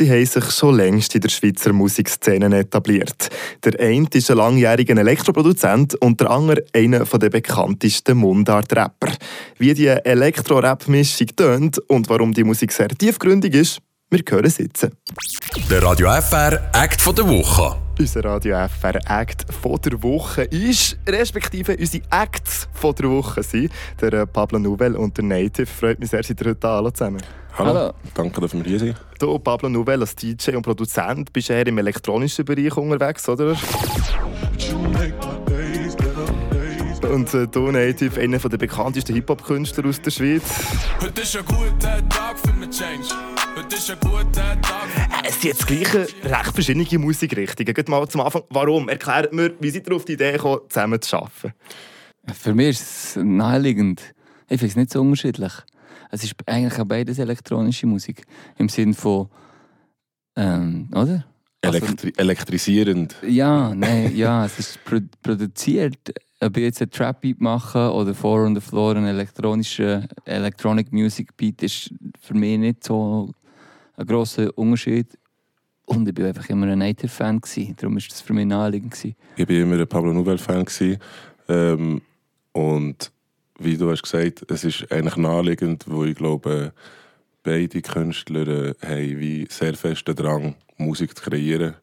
Sie haben sich schon längst in der Schweizer Musikszene etabliert. Der eine ist ein langjähriger Elektroproduzent und der andere einer der bekanntesten Mundart-Rapper. Wie die Elektro-Rap-Mischung tönt und warum die Musik sehr tiefgründig ist, wir hören sitzen. Der Radio FR Act von der Woche. Unser Radio FR Act von der Woche ist, respektive unsere Acts von der Woche sind, der äh, Pablo Nouvel und der Native. Freut mich sehr, seid ihr heute da zusammen. Hallo. Hallo. Danke, dass wir hier sind. Du, Pablo Nouvel, als DJ und Produzent, bist eher im elektronischen Bereich unterwegs, oder? Und äh, du, Native, einer der bekanntesten Hip-Hop-Künstler aus der Schweiz. Heute ist ein guter Tag für eine Change. Heute ist ein guter Tag. Es sind jetzt gleiche recht verschiedene Musikrichtungen. Geht mal zum Anfang, warum? Erklärt mir, wie seid ihr auf die Idee gekommen, zusammen zu arbeiten? Für mich ist es naheliegend. Ich finde es nicht so unterschiedlich. Es ist eigentlich auch beides elektronische Musik. Im Sinne von. Ähm, oder? Elektri also, elektrisierend. Ja, nein, ja, es ist pro produziert. Ob ich jetzt einen Trap-Beat mache oder Four on the Floor einen elektronischen Electronic Music Beat, ist für mich nicht so ein grosser Unterschied. Und ich war einfach immer ein Native-Fan. Darum war das für mich naheliegend. Ich war immer ein Pablo Nouvel-Fan. Ähm, und wie du hast gesagt, es ist eigentlich naheliegend, wo ich glaube, beide Künstler äh, haben wie sehr festen Drang, Musik zu kreieren.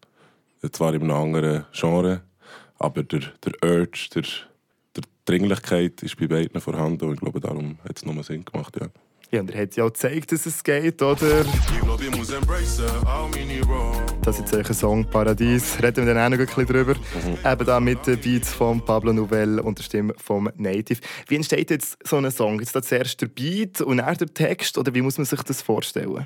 Zwar in einem anderen Genre, aber der, der Urge, der Dringlichkeit ist bei beiden vorhanden und ich glaube, darum hat es nochmal Sinn gemacht. Ja. Ja, und er hat ja auch gezeigt, dass es geht, oder? Ich glaube, ich muss embracen, all meine Das ist jetzt ein Song Paradies. Reden wir dann auch noch ein bisschen drüber. Mhm. Eben da mit den Beats von Pablo Novell und der Stimme vom Native. Wie entsteht jetzt so ein Song? Ist das zuerst der Beat und dann der Text? Oder wie muss man sich das vorstellen?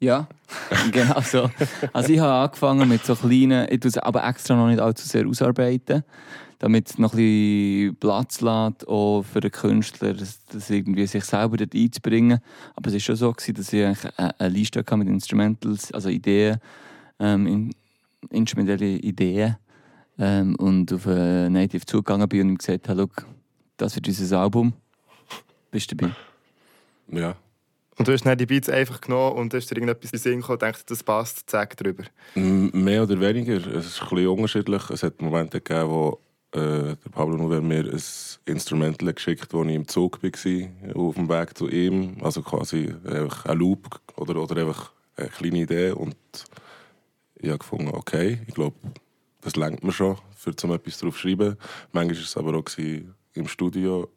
Ja, genau so. Also ich habe angefangen mit so kleinen, ich tue aber extra noch nicht allzu sehr ausarbeiten damit es noch ein bisschen Platz lässt, auch für den Künstler, das, das irgendwie sich selber dort einzubringen. Aber es war schon so, gewesen, dass ich eigentlich eine Liste hatte mit Instrumentals, also Ideen, ähm, in, instrumentelle Ideen. Ähm, und auf einen Native zugegangen bin und ihm gesagt habe, das wird unser Album. Bist du dabei? Ja. Und du hast dann die Beats einfach genommen und hast dir irgendetwas in den Sinn gekommen und denkst, das passt, sag drüber? Mehr oder weniger. Es ist bisschen unterschiedlich. Es hat Momente gegeben, wo äh, Pablo Nuver mir ein Instrumental geschickt, wo ich im Zug war, auf dem Weg zu ihm. Also quasi einfach ein Loop oder, oder einfach eine kleine Idee. Und ich habe gefunden, okay, ich glaube, das lenkt mir schon, für zum etwas drauf zu schreiben. Manchmal war es aber auch im Studio,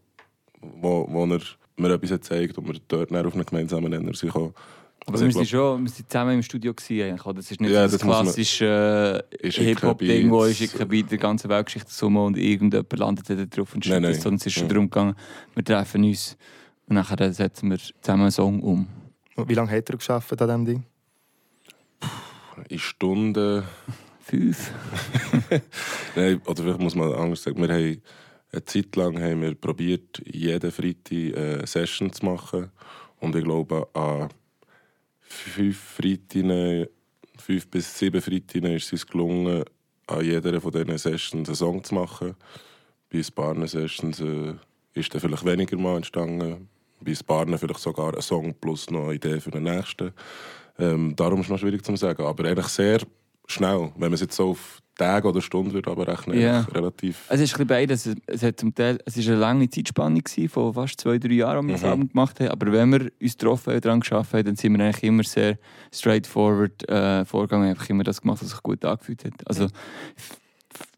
wo, wo er mir etwas gezeigt und wir dort auf einen gemeinsamen Nenner sind aber also wir sind schon wir sind zusammen im Studio gewesen, oder? Das ist nicht ja, so das klassische äh, Hip-Hop-Ding, wo ich bei der ganzen Weltgeschichte Summe und irgendjemand landet da drauf und schickt es. Sondern es ist schon ja. darum gegangen, wir treffen uns und nachher setzen wir zusammen einen Song um. Und wie lange hat er geschafft an diesem Ding? In Stunden... Fünf? Nein, oder vielleicht muss man anders sagen, wir haben eine Zeit lang haben wir probiert, jeden Freitag eine Session zu machen und ich glaube an fünf Freitagen, fünf bis sieben Freitagen ist es gelungen, an jeder von diesen Sessions einen Song zu machen. Bei ein paar Sessions äh, ist dann vielleicht weniger mal entstanden. Bei ein paar vielleicht sogar ein Song plus noch eine Idee für den nächsten. Ähm, darum ist es noch schwierig zu sagen. Aber eigentlich sehr schnell, wenn man es jetzt so auf Tage oder Stunden würde aber rechnen. Yeah. Relativ. Es ist ein beides. Es, hat zum Teil, es ist eine lange Zeitspanne von fast zwei, drei Jahren, als wir mhm. das gemacht haben. Aber wenn wir uns getroffen haben, daran geschafft haben, dann sind wir eigentlich immer sehr straightforward äh, vorgegangen. Einfach immer das gemacht, was sich gut angefühlt hat. Also, mhm.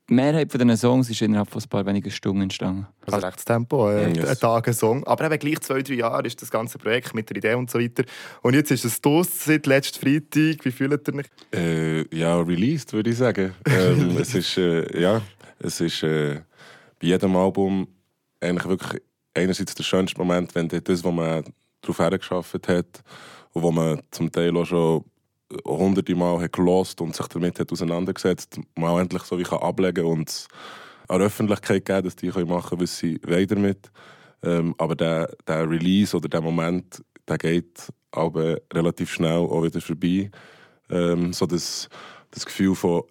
Die Mehrheit von diesen Songs ist innerhalb von ein paar wenigen Stunden entstanden. Also rechtes Tempo, äh, yes. ein Tag ein Song. Aber eben gleich zwei, drei Jahre ist das ganze Projekt mit der Idee und so weiter. Und jetzt ist es los seit letztem Freitag. Wie fühlt ihr euch? Äh, ja, released, würde ich sagen. ähm, es ist, äh, ja, es ist äh, bei jedem Album eigentlich wirklich einerseits der schönste Moment, wenn das, was man darauf hergeschafft hat und wo man zum Teil auch schon hunderte Mal hat gelost und sich damit hat auseinandergesetzt, mal endlich so wie kann ablegen und an Öffentlichkeit geben, dass die machen können, was sie wollen damit. Ähm, aber der, der Release oder der Moment, der geht aber relativ schnell auch wieder vorbei. Ähm, so das, das Gefühl von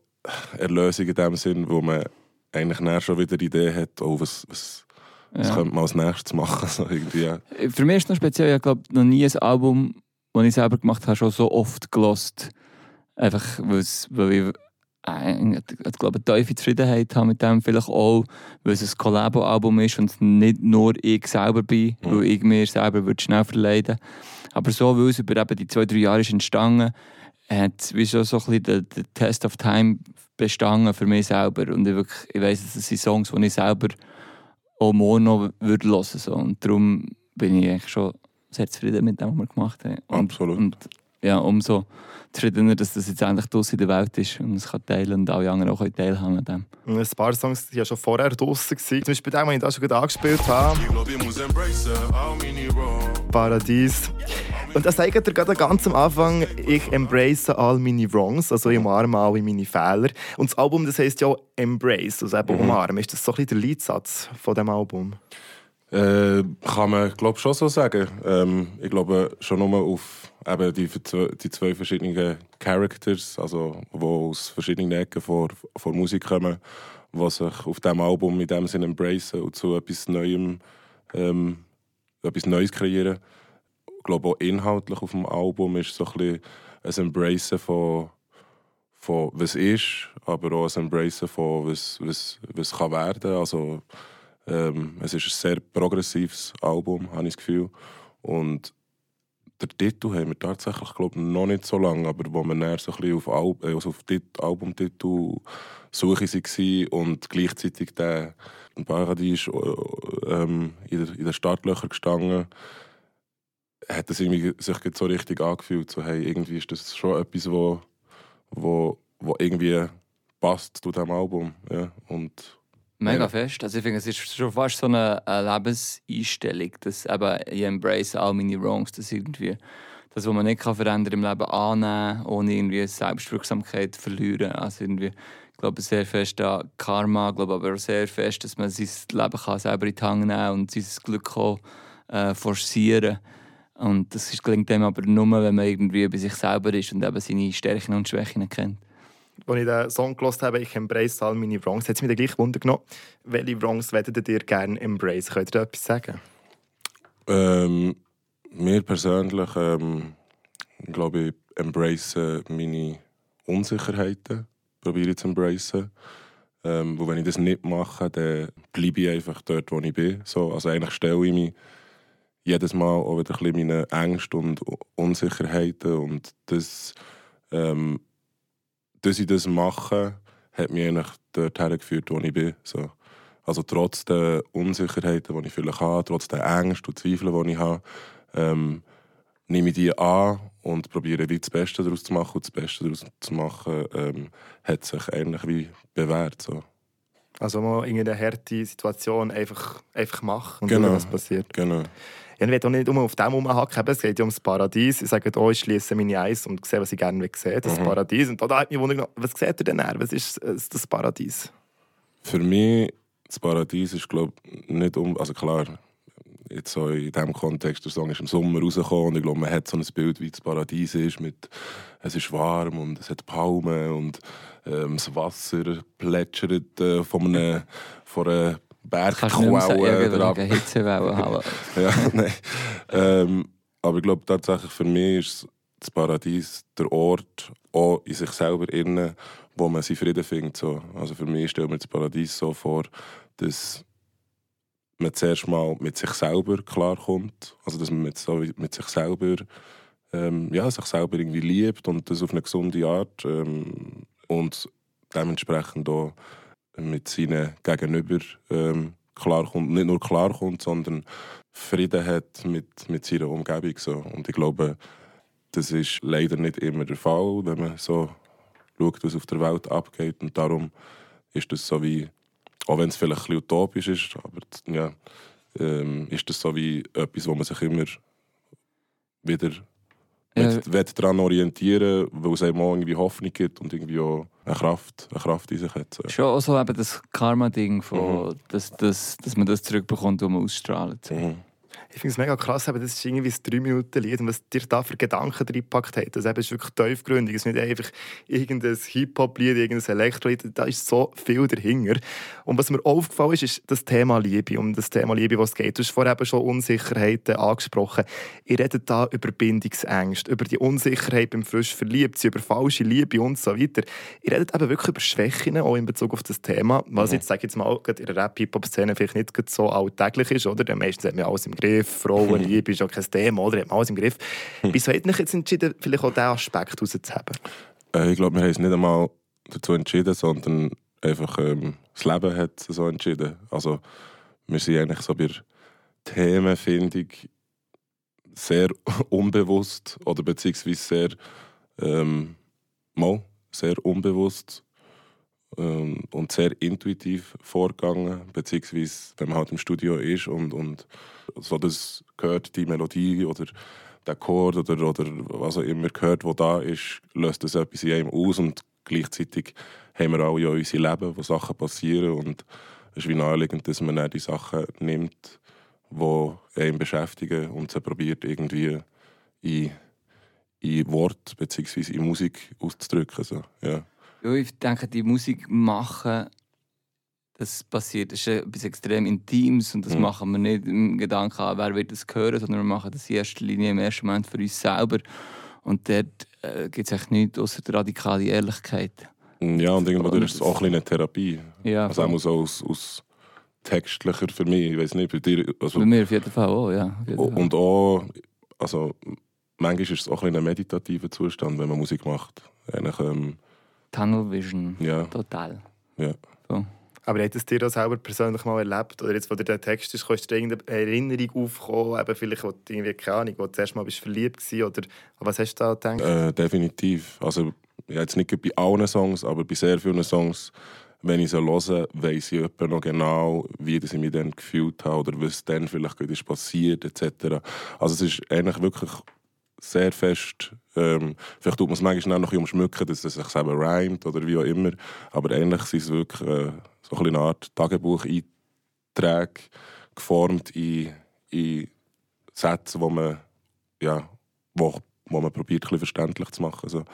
Erlösung in dem Sinn, wo man eigentlich schon wieder die Idee hat, oh, was, was, was könnte man als nächstes machen. So irgendwie, ja. Für mich ist es noch speziell, ich glaube noch nie ein Album die ich selber gemacht habe, schon so oft gelost. Einfach, weil ich äh, ich glaube, eine tiefe Zufriedenheit habe mit dem. Vielleicht auch, weil es ein Collabo-Album ist und nicht nur ich selber bin, mhm. weil ich mir selber würde schnell verleiden Aber so, weil es über eben die zwei, drei Jahre ist entstanden, hat wie so, so ein bisschen der, der Test of Time bestanden für mich selber. Und ich, wirklich, ich weiss, das sind Songs, die ich selber auch morgen noch würde hören würde. Und darum bin ich eigentlich schon sehr zufrieden mit dem, was wir gemacht haben. Und, Absolut. Und ja, umso zufriedener, dass das jetzt endlich draußen in der Welt ist und es kann teilen und alle anderen auch teilhaben an dem. Ein paar Songs waren ja schon vorher draußen. Zum Beispiel den, den ich da schon angespielt habe. Paradies. Und das sagt er gerade ganz am Anfang, ich embrace all meine Wrongs, also ich umarme alle meine Fehler. Und das Album, das heisst ja Embrace, also eben mhm. umarmen. Ist das so ein bisschen der Leitsatz von dem Album? Äh, kann man glaube schon so sagen. Ähm, ich glaube schon nur auf eben die, die zwei verschiedenen Characters, also die aus verschiedenen Ecken von, von Musik kommen, die sich auf diesem Album in dem Sinne embracen und zu etwas Neuem, ähm, etwas Neues kreieren. Ich glaube auch inhaltlich auf dem Album ist so ein ein Embracen von, von was ist, aber auch ein Embracen von was, was, was kann werden. Also ähm, es ist ein sehr progressives Album, habe ich das Gefühl. Und der Titel haben wir tatsächlich glaub, noch nicht so lange, aber wo wir dann so auf, Al äh, also auf Albumtitel suche waren und gleichzeitig der Paradies äh, ähm, in, in den Startlöchern gestanden, hat es sich so richtig angefühlt, so hey, irgendwie ist das schon etwas, wo, wo, wo irgendwie passt zu diesem Album. Ja? Und Mega ja. fest. Also ich finde, es ist schon fast so eine, eine Lebenseinstellung, dass eben ich embrace all meine Wrongs, dass irgendwie das, was man nicht kann verändern im Leben annehmen, ohne irgendwie Selbstwirksamkeit zu verlieren. Also irgendwie, ich glaube sehr fest an Karma, glaube aber auch sehr fest, dass man sein Leben kann selber in die Hand nehmen und sein Glück auch, äh, forcieren Und das gelingt dem aber nur, wenn man irgendwie bei sich selber ist und eben seine Stärken und Schwächen kennt als ich den Song gehört habe, ich embrace all meine Wrongs, hat es mich gleich Wunder genommen, welche Wrongs würdet ihr gerne embrace? Könnt ihr da etwas sagen? Ähm, mir persönlich, ähm, glaube ich, embrace meine Unsicherheiten, probiere zu embracen. Ähm, wo wenn ich das nicht mache, dann bleibe ich einfach dort, wo ich bin. So, also eigentlich stelle ich mich jedes Mal auch wieder ein bisschen meine Ängste und Unsicherheiten und das ähm, dass ich das mache, hat mich eigentlich dort hergeführt, wo ich bin. So. Also trotz der Unsicherheiten, die ich vielleicht habe, trotz der Ängste und Zweifel, die ich habe, ähm, nehme ich die an und probiere wie das Beste daraus zu machen. Und das Beste daraus zu machen, ähm, hat sich eigentlich wie bewährt. So. Also mal in einer harten Situation einfach, einfach machen und genau. schauen, was passiert. Genau. Ja, ich will auch nicht auf dem rumhacken. Es geht ja ums Paradies. Ich sage, oh, ich schließe meine Eis und sehe, was ich gerne sehen das mhm. Paradies. Und da hat mich wundert, was seht ihr denn her? Was ist das Paradies? Für mich, das Paradies ist, glaube ich, nicht um... Also klar, jetzt so in diesem Kontext, der Song ist im Sommer rausgekommen und ich glaube, man hat so ein Bild, wie das Paradies ist, mit es ist warm und es hat Palmen und ähm, das Wasser plätschert äh, von, einem, von einer Bergquellen drauf. Hitzewellen haben. ja, nein. Ähm, aber ich glaube tatsächlich, für mich ist das Paradies der Ort, auch in sich selber innen, wo man seinen Frieden findet. So. Also für mich stellt mir das Paradies so vor, dass man zuerst mal mit sich selber klarkommt. Also dass man mit, so mit sich selber ähm, ja, sich selber irgendwie liebt und das auf eine gesunde Art. Ähm, und dementsprechend auch mit seinen Gegenüber ähm, klarkommt. Nicht nur klarkommt, sondern Frieden hat mit, mit seiner Umgebung. So. Und ich glaube, das ist leider nicht immer der Fall, wenn man so schaut, was auf der Welt abgeht. Und darum ist das so wie, auch wenn es vielleicht ein bisschen utopisch ist, aber ja, ähm, ist das so wie etwas, wo man sich immer wieder ja. daran orientieren weil es einem auch irgendwie Hoffnung gibt und irgendwie auch eine Kraft, eine Kraft in sich hat. So. Schon auch so eben das Karma-Ding, mhm. dass, dass, dass man das zurückbekommt, was man ausstrahlt. Mhm. Ich finde es mega krass, aber das ist irgendwie ein 3-Minuten-Lied und was dir da für Gedanken reingepackt hat. Das ist wirklich tiefgründig. Es ist nicht einfach irgendein Hip-Hop-Lied, irgendein Elektro-Lied. Da ist so viel dahinter. Und was mir aufgefallen ist, ist das Thema Liebe. Um das Thema Liebe, was geht. Du hast vorher eben schon Unsicherheiten angesprochen. Ihr redet da über Bindungsängste, über die Unsicherheit beim frisch verliebt über falsche Liebe und so weiter. Ihr redet eben wirklich über Schwächen, auch in Bezug auf das Thema, was mhm. jetzt, sage jetzt mal, in der Rap-Hip-Hop-Szene vielleicht nicht so alltäglich ist, oder? Meistens hat man alles im Griff, Frauen, Liebe ist auch kein Thema, oder? Hat man alles im Griff. Mhm. Wieso hat sich jetzt entschieden, vielleicht auch diesen Aspekt rauszuheben? Äh, ich glaube, wir haben es nicht einmal dazu entschieden, sondern einfach ähm, das Leben hat es so entschieden. Also wir sind eigentlich so bei Themenfindung sehr unbewusst oder beziehungsweise sehr ähm, mal sehr unbewusst ähm, und sehr intuitiv vorgegangen, beziehungsweise wenn man halt im Studio ist und, und so das gehört, die Melodie oder der Chord oder, oder was auch immer gehört, wo da ist, löst das etwas in einem aus und gleichzeitig haben wir auch ja unser Leben, wo Sachen passieren und es ist wie naheliegend, dass man dann die Sachen nimmt, die einen beschäftigen und sie probiert irgendwie in, in Wort bzw. in Musik auszudrücken. So, ja. Ja, ich denke, die Musik machen, das passiert, das ist etwas extrem Intimes und das mhm. machen wir nicht im Gedanken an, wer wird das hören, sondern wir machen das in erster Linie im ersten Moment für uns selber. Und dort äh, gibt es echt nichts außer der radikalen Ehrlichkeit. Ja, und irgendwo ist es auch eine Therapie. Ja, also auch so aus, aus textlicher für mich, ich weiß nicht, bei dir. Also, bei mir auf jeden Fall auch, ja. Und auch, also manchmal ist es auch ein, ein meditativer Zustand, wenn man Musik macht. Eigentlich, ähm, Tunnel Vision. Ja. Total. Ja. So. Aber es dir das selber persönlich mal erlebt? Oder jetzt, wo dir der Text ist, kannst du dir irgendeine Erinnerung aufkommen, eben vielleicht, wo du irgendwie, keine Ahnung, wo du zuerst mal bist verliebt warst, oder was hast du da gedacht? Äh, definitiv. Also, ja, jetzt nicht bei allen Songs, aber bei sehr vielen Songs, wenn ich sie höre, weiss ich etwa noch genau, wie ich mich dann gefühlt habe oder was dann vielleicht ist passiert, etc. Also es ist eigentlich wirklich sehr fest. Ähm, vielleicht tut man es manchmal noch ein umschmücken, dass es sich selber reimt oder wie auch immer. Aber eigentlich sind es wirklich äh, so eine Art Tagebucheinträge geformt in, in Sätze, wo man, ja, wo, wo man probiert, ein verständlich zu machen. Also,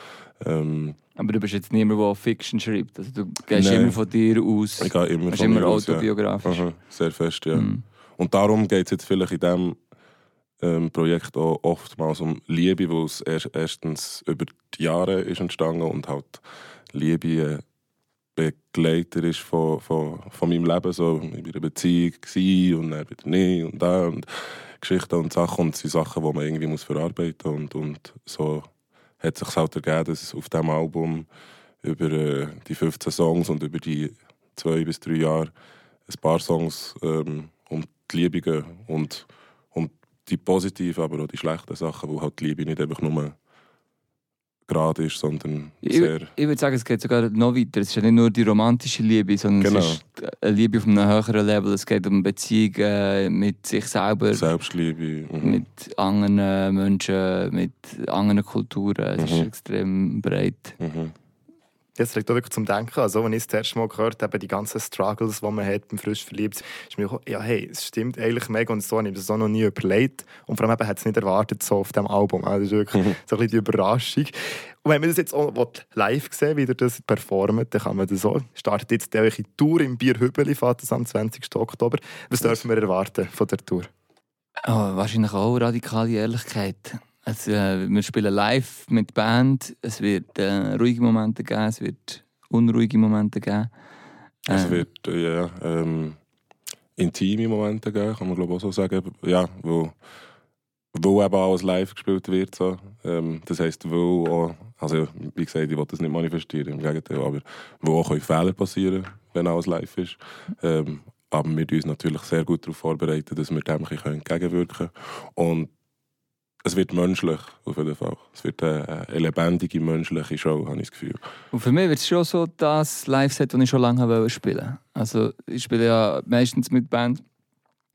ähm, aber du bist jetzt niemand, der Fiction schreibt. Also du gehst Nein. immer von dir aus. Ich gehe immer von immer mir autobiografisch. Ja. sehr fest, ja. Mm. Und darum geht es jetzt vielleicht in dem ähm, Projekt auch oftmals um Liebe, wo es erst, erstens über die Jahre ist entstanden und halt Liebe Begleiter ist von, von, von meinem Leben, so in einer Beziehung war und dann wieder nicht und da und Geschichten und Sachen und sind Sachen, die man irgendwie muss verarbeiten muss und, und so hat sich halt ergeben, dass es auf diesem Album über äh, die 15 Songs und über die zwei bis drei Jahre ein paar Songs ähm, um die Liebe gehen und die positiven, aber auch die schlechten Sachen, wo halt die Liebe nicht einfach nur gerade ist, sondern sehr... Ich, ich würde sagen, es geht sogar noch weiter. Es ist ja nicht nur die romantische Liebe, sondern genau. es ist eine Liebe auf einem höheren Level. Es geht um Beziehungen mit sich selber. Selbstliebe. Mhm. Mit anderen Menschen, mit anderen Kulturen. Es mhm. ist extrem breit. Mhm. Das liegt auch wirklich zum Denken. Also, wenn ich das erste Mal gehört habe, die ganzen Struggles, die man hat beim frisch verliebt, ist mir gedacht, ja, hey, es stimmt eigentlich mega und so habe ich das auch noch nie überlegt. Und vor allem hat es nicht erwartet, so auf diesem Album. Also, das ist wirklich mhm. so ein bisschen die Überraschung. Und wenn man das jetzt auch live sehen wie ihr das performt, dann kann man das so. Startet jetzt die Tour im Bierhübeli, fährt das am 20. Oktober. Was dürfen wir erwarten von der Tour? Oh, wahrscheinlich auch radikale Ehrlichkeit. Also, äh, wir spielen live mit Band. Es wird äh, ruhige Momente geben, es wird unruhige Momente geben. Äh, es wird äh, ja, ähm, intime Momente geben, kann man glaube auch so sagen. Ja, wo, wo eben alles live gespielt wird. So. Ähm, das heisst, wo auch, also wie gesagt, ich will das nicht manifestieren, im Gegenteil, aber wo auch Fehler passieren wenn alles live ist. Ähm, aber wir uns natürlich sehr gut darauf vorbereiten, dass wir dem entgegenwirken können. Und es wird menschlich, auf jeden Fall. Es wird eine, eine lebendige, menschliche Show, habe ich das Gefühl. Und für mich wird es schon so das Live-Set, das ich schon lange spielen wollte. Also ich spiele ja meistens mit Band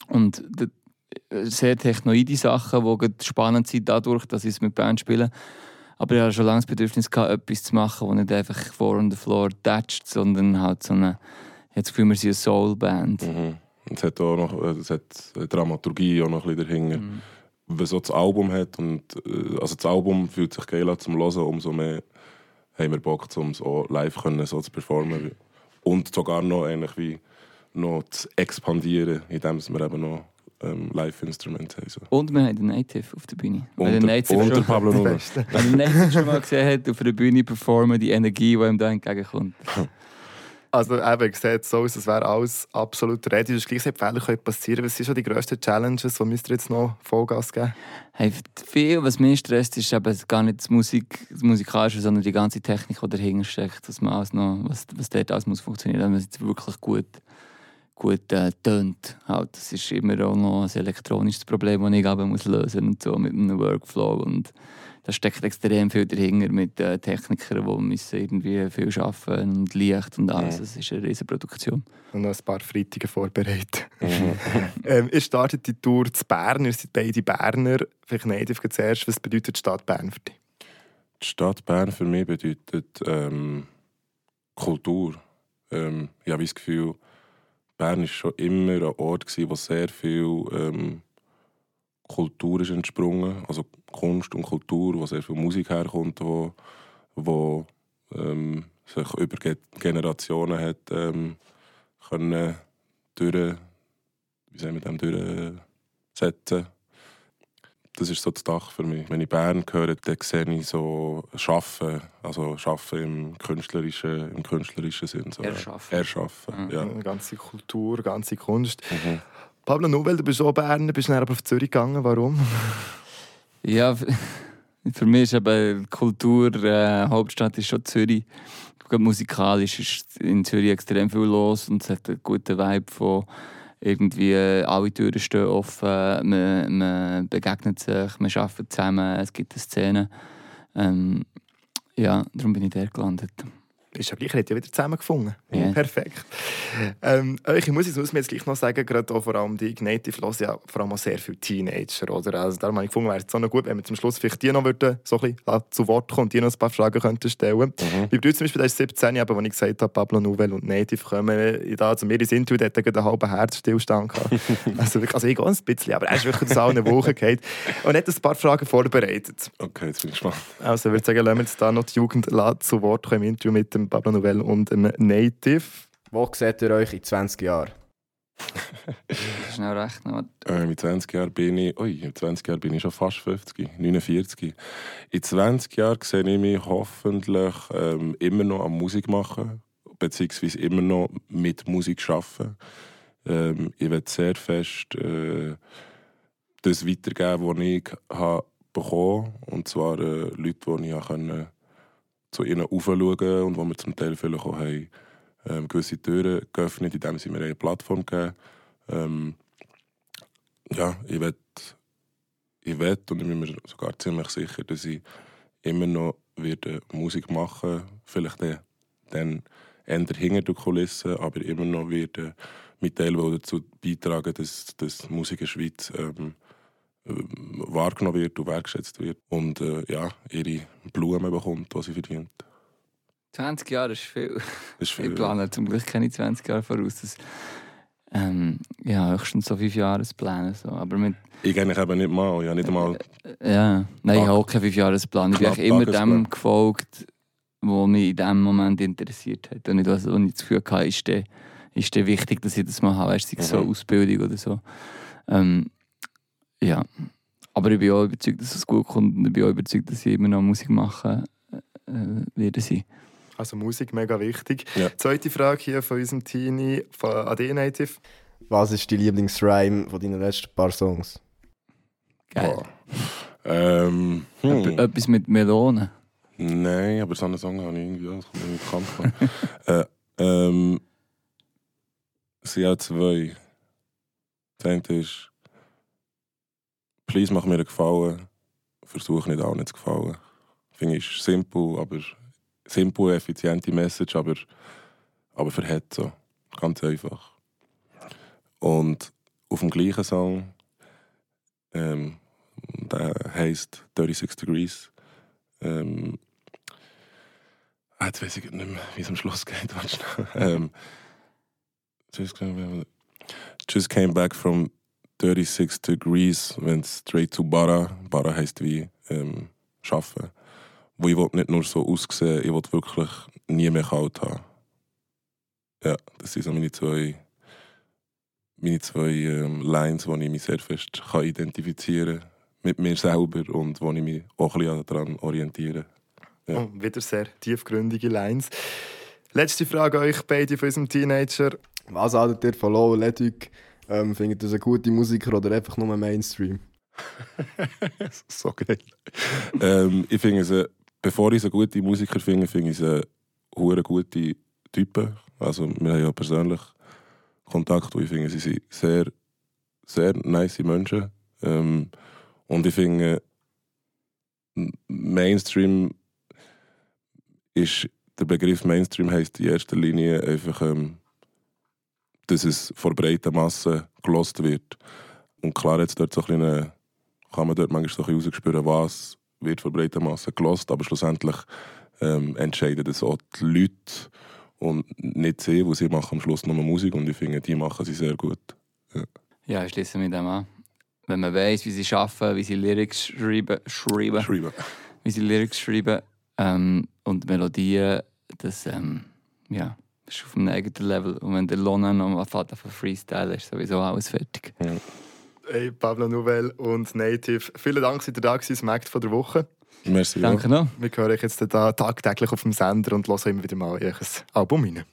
und sehr technoide Sachen, die spannend sind dadurch, dass ich es mit Band spiele. Aber ich hatte schon lange das Bedürfnis, gehabt, etwas zu machen, das nicht einfach vor on the floor toucht, sondern halt so eine, ich habe das Gefühl, wir sind eine Soul-Band. Mhm. Es hat auch noch äh, es hat Dramaturgie auch noch ein bisschen dahinter. Mhm. Wenn so das Album hat und äh, also das Album fühlt sich geil an zum Hören, umso mehr haben wir Bock, um es auch live können, so zu performen und sogar noch eigentlich wie noch zu expandieren, indem wir eben noch ähm, Live-Instrumente haben. So. Und wir haben den Native auf der Bühne. Und, der Native und der Pablo Nuno. Wenn der Native schon mal gesehen hat, auf der Bühne performen, die Energie, die ihm da entgegenkommt. Also eben, sieht so aus, es wäre alles absolut ready. Das gleiche Fehler können passieren. Was sind schon die grössten Challenges? Wo müsst ihr jetzt noch Vollgas geben? Hey, viel, was mich stresst, ist eben gar nicht das, Musik, das Musikalische, sondern die ganze Technik, die dahinter steckt. Dass man alles noch, was, was dort alles muss funktionieren muss, damit es wirklich gut, gut äh, tönt. Halt, das ist immer auch noch ein elektronisches Problem, das ich eben muss lösen muss. So, mit einem Workflow. Und da steckt extrem viel dahinter mit äh, Technikern, die müssen irgendwie viel arbeiten und Licht und alles. Es ist eine riesige Produktion. Und noch ein paar Freitage vorbereitet. Mhm. ähm, ihr startet die Tour zu Bern, ihr seid beide Berner. Vielleicht Native zuerst, was bedeutet die Stadt Bern für dich? Die Stadt Bern für mich bedeutet ähm, Kultur. Ähm, ich habe das Gefühl, Bern war schon immer ein Ort, wo sehr viel ähm, Kultur ist entsprungen, also Kunst und Kultur, wo sehr viel Musik herkommt, wo, wo ähm, sich über Generationen hat ähm, können durch, wie sagen wir dem, durchsetzen. Das ist so das Dach für mich. Wenn ich Bern höre, dann sehe ich so Schaffen, also Schaffen im künstlerischen, im künstlerischen Sinn. So Erschaffen. Erschaffen, mhm. ja. Eine ganze Kultur, ganze Kunst. Mhm. Pablo Nobel, du bist auch Berner, bist dann aber auf Zürich gegangen. Warum? ja, für mich ist eben Kultur, äh, Hauptstadt ist schon Zürich. Musikalisch ist in Zürich extrem viel los und es hat einen guten Vibe von irgendwie äh, alle Türen stehen offen, man, man begegnet sich, man arbeitet zusammen, es gibt eine Szene. Ähm, ja, darum bin ich da gelandet ist ja gleich, hat ja wieder zusammengefunden. Yeah. Perfekt. Ähm, ich muss, ich muss mir jetzt gleich noch sagen, gerade auch vor allem die Native hören ja vor allem auch sehr viele Teenager. Oder? Also darum habe ich gefunden, wäre es so noch gut, wenn wir zum Schluss vielleicht die noch würden, so ein bisschen zu Wort kommen und die noch ein paar Fragen könnten stellen mhm. Wie bei zum Beispiel, das ist 17, aber als ich gesagt habe, Pablo Nouvel und Native kommen, da, also mir ins Interview, der hat einen halben Herzstillstand gehabt. also, also ich gehe ein bisschen, aber er ist wirklich so eine Woche gehabt und hat ein paar Fragen vorbereitet. Okay, jetzt bin ich gespannt. Also ich würde sagen, lassen wir jetzt da noch die Jugend zu Wort kommen im Interview mit dem Pablo Nouvelle und einem Native. Wo seht ihr euch in 20 Jahren? Schnell rechnen. Äh, mit 20 Jahren bin ich, ui, in 20 Jahren bin ich schon fast 50, 49. In 20 Jahren sehe ich mich hoffentlich ähm, immer noch am Musik machen, beziehungsweise immer noch mit Musik arbeiten. Ähm, ich werde sehr fest äh, das weitergeben, was ich habe bekommen und zwar äh, Leute, die ich können zu ihnen aufschauen und wo wir zum Teil vielleicht auch haben, ähm, gewisse Türen geöffnet, indem sie mir eine Plattform geben. Ähm, ja, ich will, ich will und ich bin mir sogar ziemlich sicher, dass ich immer noch werde Musik machen vielleicht dann, dann eher hinter der Kulisse, aber immer noch werde mit Teil dazu beitragen, dass, dass Musik in der Schweiz ähm, wahrgenommen wird und wertschätzt wird und äh, ja, ihre Blumen bekommt, die sie verdient. 20 Jahre ist viel. Ist viel ich plane zum Glück keine 20 Jahre voraus. Das, ähm, ja, höchstens so fünf Jahrespläne. So. Aber mit, ich eigentlich eben nicht mal. Ja, nicht mal äh, ja. Nein, ich habe auch keine fünf Jahrespläne. Ich bin immer dem gefolgt, was mich in dem Moment interessiert hat. Und ich, also, und ich das Gefühl hatte, ist der, ist der wichtig, dass ich das mal habe. Weißt, es mhm. so Ausbildung oder so. Ähm, ja. Aber ich bin auch überzeugt, dass es gut kommt und ich bin auch überzeugt, dass ich immer noch Musik machen äh, werde sein. Also Musik mega wichtig. Ja. Zweite Frage hier von unserem Teenie, von AD Native. Was ist die Lieblingsrhyme von deinen letzten paar Songs? Geil. Ähm, hm. Etwas mit Melonen. Nein, aber so einen Song habe ich irgendwie auch nicht bekannt. äh, ähm, sie hat zwei. Das eine ist please mach mir einen Gefallen. Versuch nicht allen zu gefallen. Finde ich simpel, aber simpel, effiziente Message, aber, aber verhält so. Ganz einfach. Und auf dem gleichen Song, ähm, der heisst 36 Degrees, ähm, ah, jetzt weiß ich nicht mehr, wie es am Schluss geht. ähm, just came back from 36 degrees, went straight to Bara. Bara heisst wie ähm, arbeiten. Wo ich nicht nur so aussehen, ich will wirklich nie mehr kalt haben. Ja, das sind so meine zwei, meine zwei ähm, Lines, wo ich mich sehr fest kann identifizieren kann mit mir selber und wo ich mich auch ein bisschen daran orientiere. Ja. Oh, wieder sehr tiefgründige Lines. Letzte Frage an euch beide von unserem Teenager. Was haltet ihr von Low Ledig? Ähm, findet ihr gute Musiker oder einfach nur Mainstream? so geil. ähm, ich finde sie, bevor ich sie gute Musiker finde, finde ich sie hure gute Typen. Also wir haben ja persönlich Kontakt, wo ich finde, sie sind sehr, sehr nice Menschen. Ähm, und ich finde, Mainstream ist, der Begriff Mainstream heisst in erster Linie einfach, ähm, dass es vor breiter Masse gelost wird. Und klar, jetzt dort so ein bisschen, kann man dort manchmal so ein bisschen rausspüren, was wird vor breiter Masse gelost, aber schlussendlich ähm, entscheiden das auch die Leute und nicht sie, wo sie machen am Schluss nur Musik und ich finde, die machen sie sehr gut. Ja, ja ich schließe mich dem an. Wenn man weiß, wie sie arbeiten, wie sie Lyrics schreiben, schreiben, schreiben. wie sie Lyrics schreiben ähm, und Melodien, das ähm, ja, ist auf einem eigenen Level. Und wenn der Lona noch anfängt von Freestyle, ist sowieso alles fertig. Ja. Hey, Pablo Nouvelle und Native, vielen Dank, dass ihr da gewesen, Markt von der Woche. Merci. Danke noch. Wir hören euch jetzt da tagtäglich auf dem Sender und hören immer wieder mal euer Album rein.